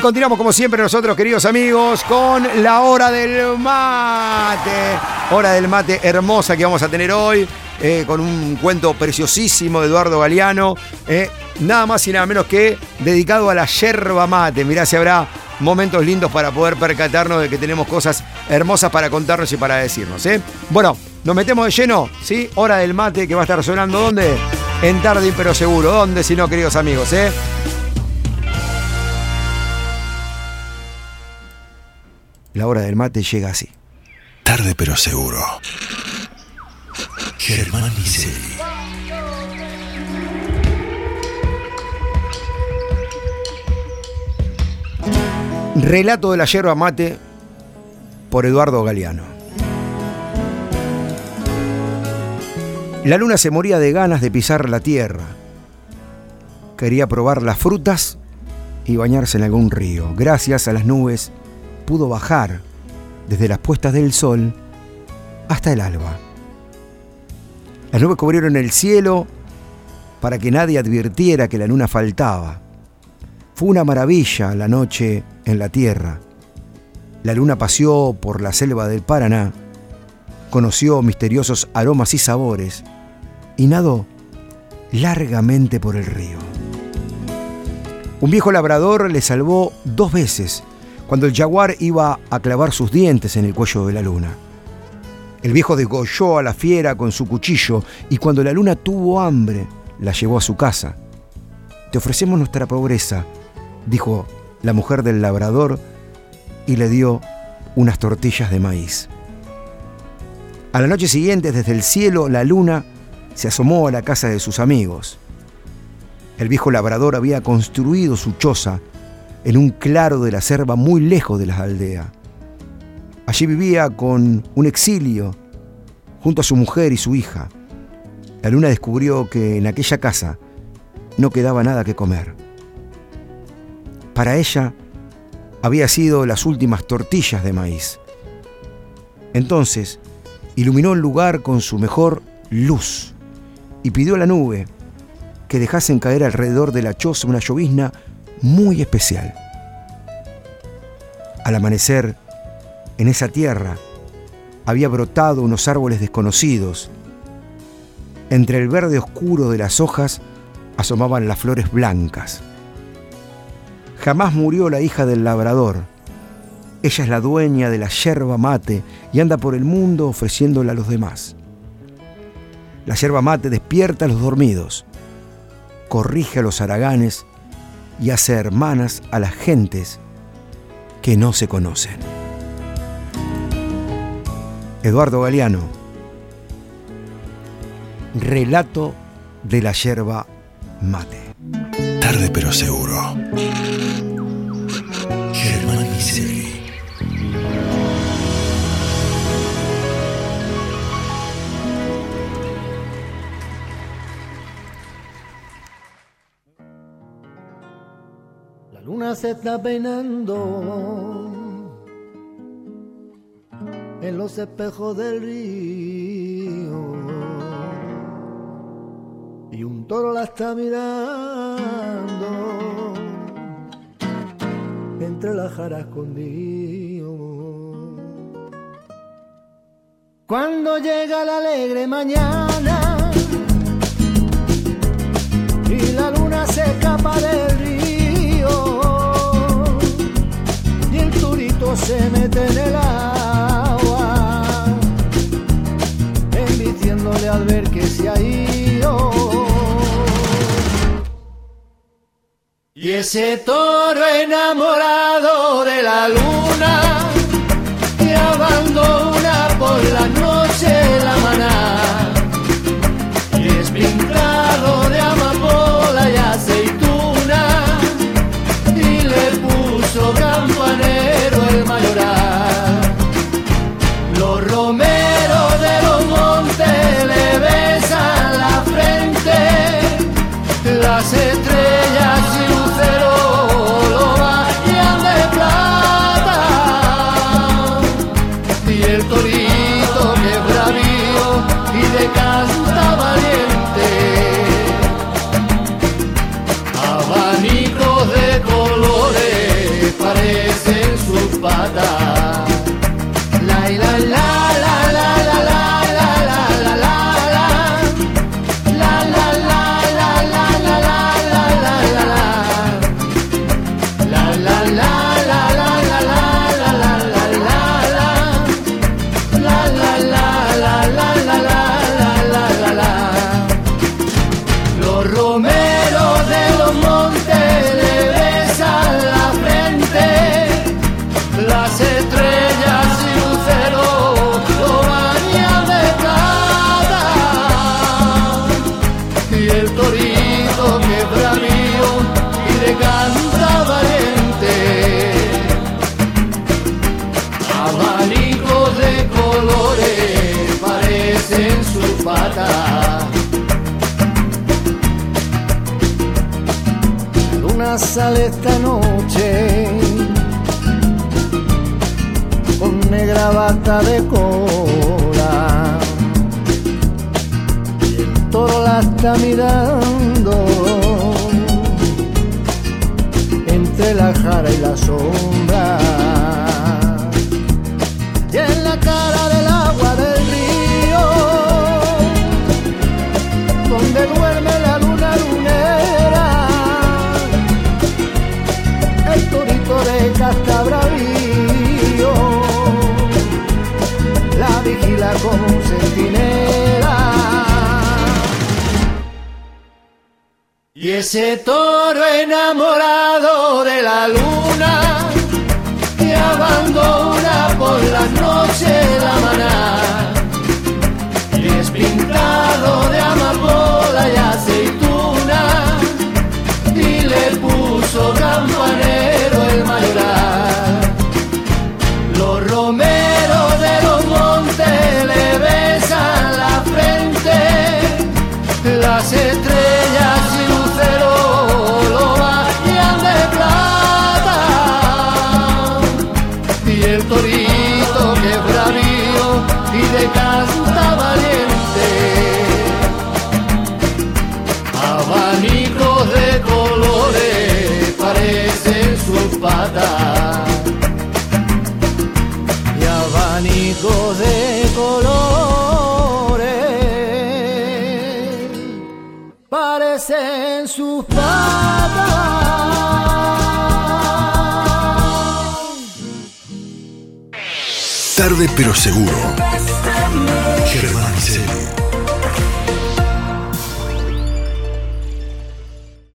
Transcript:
Continuamos como siempre nosotros, queridos amigos, con la hora del mate. Hora del mate hermosa que vamos a tener hoy, eh, con un cuento preciosísimo de Eduardo Galeano. eh, nada más y nada menos que dedicado a la yerba mate. Mirá si habrá momentos lindos para poder percatarnos de que tenemos cosas hermosas para contarnos y para decirnos. ¿eh? Bueno, nos metemos de lleno, ¿sí? Hora del mate que va a estar sonando. ¿Dónde? En Tarde pero seguro. ¿Dónde si no, queridos amigos? La hora del mate llega así. Tarde pero seguro. Germán Licey. Relato de la yerba mate por Eduardo Galeano. La luna se moría de ganas de pisar la tierra. Quería probar las frutas y bañarse en algún río. Gracias a las nubes pudo bajar desde las puestas del sol hasta el alba. Las nubes cubrieron el cielo para que nadie advirtiera que la luna faltaba. Fue una maravilla la noche en la tierra. La luna paseó por la selva del Paraná, conoció misteriosos aromas y sabores y nadó largamente por el río. Un viejo labrador le salvó dos veces cuando el jaguar iba a clavar sus dientes en el cuello de la luna. El viejo degolló a la fiera con su cuchillo y cuando la luna tuvo hambre, la llevó a su casa. Te ofrecemos nuestra pobreza, dijo la mujer del labrador y le dio unas tortillas de maíz. A la noche siguiente, desde el cielo, la luna se asomó a la casa de sus amigos. El viejo labrador había construido su choza en un claro de la selva muy lejos de las aldeas. Allí vivía con un exilio junto a su mujer y su hija. La luna descubrió que en aquella casa no quedaba nada que comer. Para ella había sido las últimas tortillas de maíz. Entonces iluminó el lugar con su mejor luz y pidió a la nube que dejasen caer alrededor de la choza una llovizna muy especial. Al amanecer, en esa tierra había brotado unos árboles desconocidos. Entre el verde oscuro de las hojas asomaban las flores blancas. Jamás murió la hija del labrador. Ella es la dueña de la yerba mate y anda por el mundo ofreciéndola a los demás. La yerba mate despierta a los dormidos, corrige a los haraganes y hace hermanas a las gentes que no se conocen. Eduardo Galeano, relato de la yerba mate. Tarde pero seguro. La luna se está peinando. En los espejos del río. Y un toro la está mirando. Entre las jaras escondido. Cuando llega la alegre mañana y ese toro enamorado de la luna de colores parecen sus patas. sale esta noche. Con negra bata de cola. Y el toro la está mirando. Entre la jara y la sombra. Ese toro enamorado de la luna que abandona por la noche la maná es pintado de amapola y aceituna y le puso campanera. Tarde pero seguro. Germán Celi.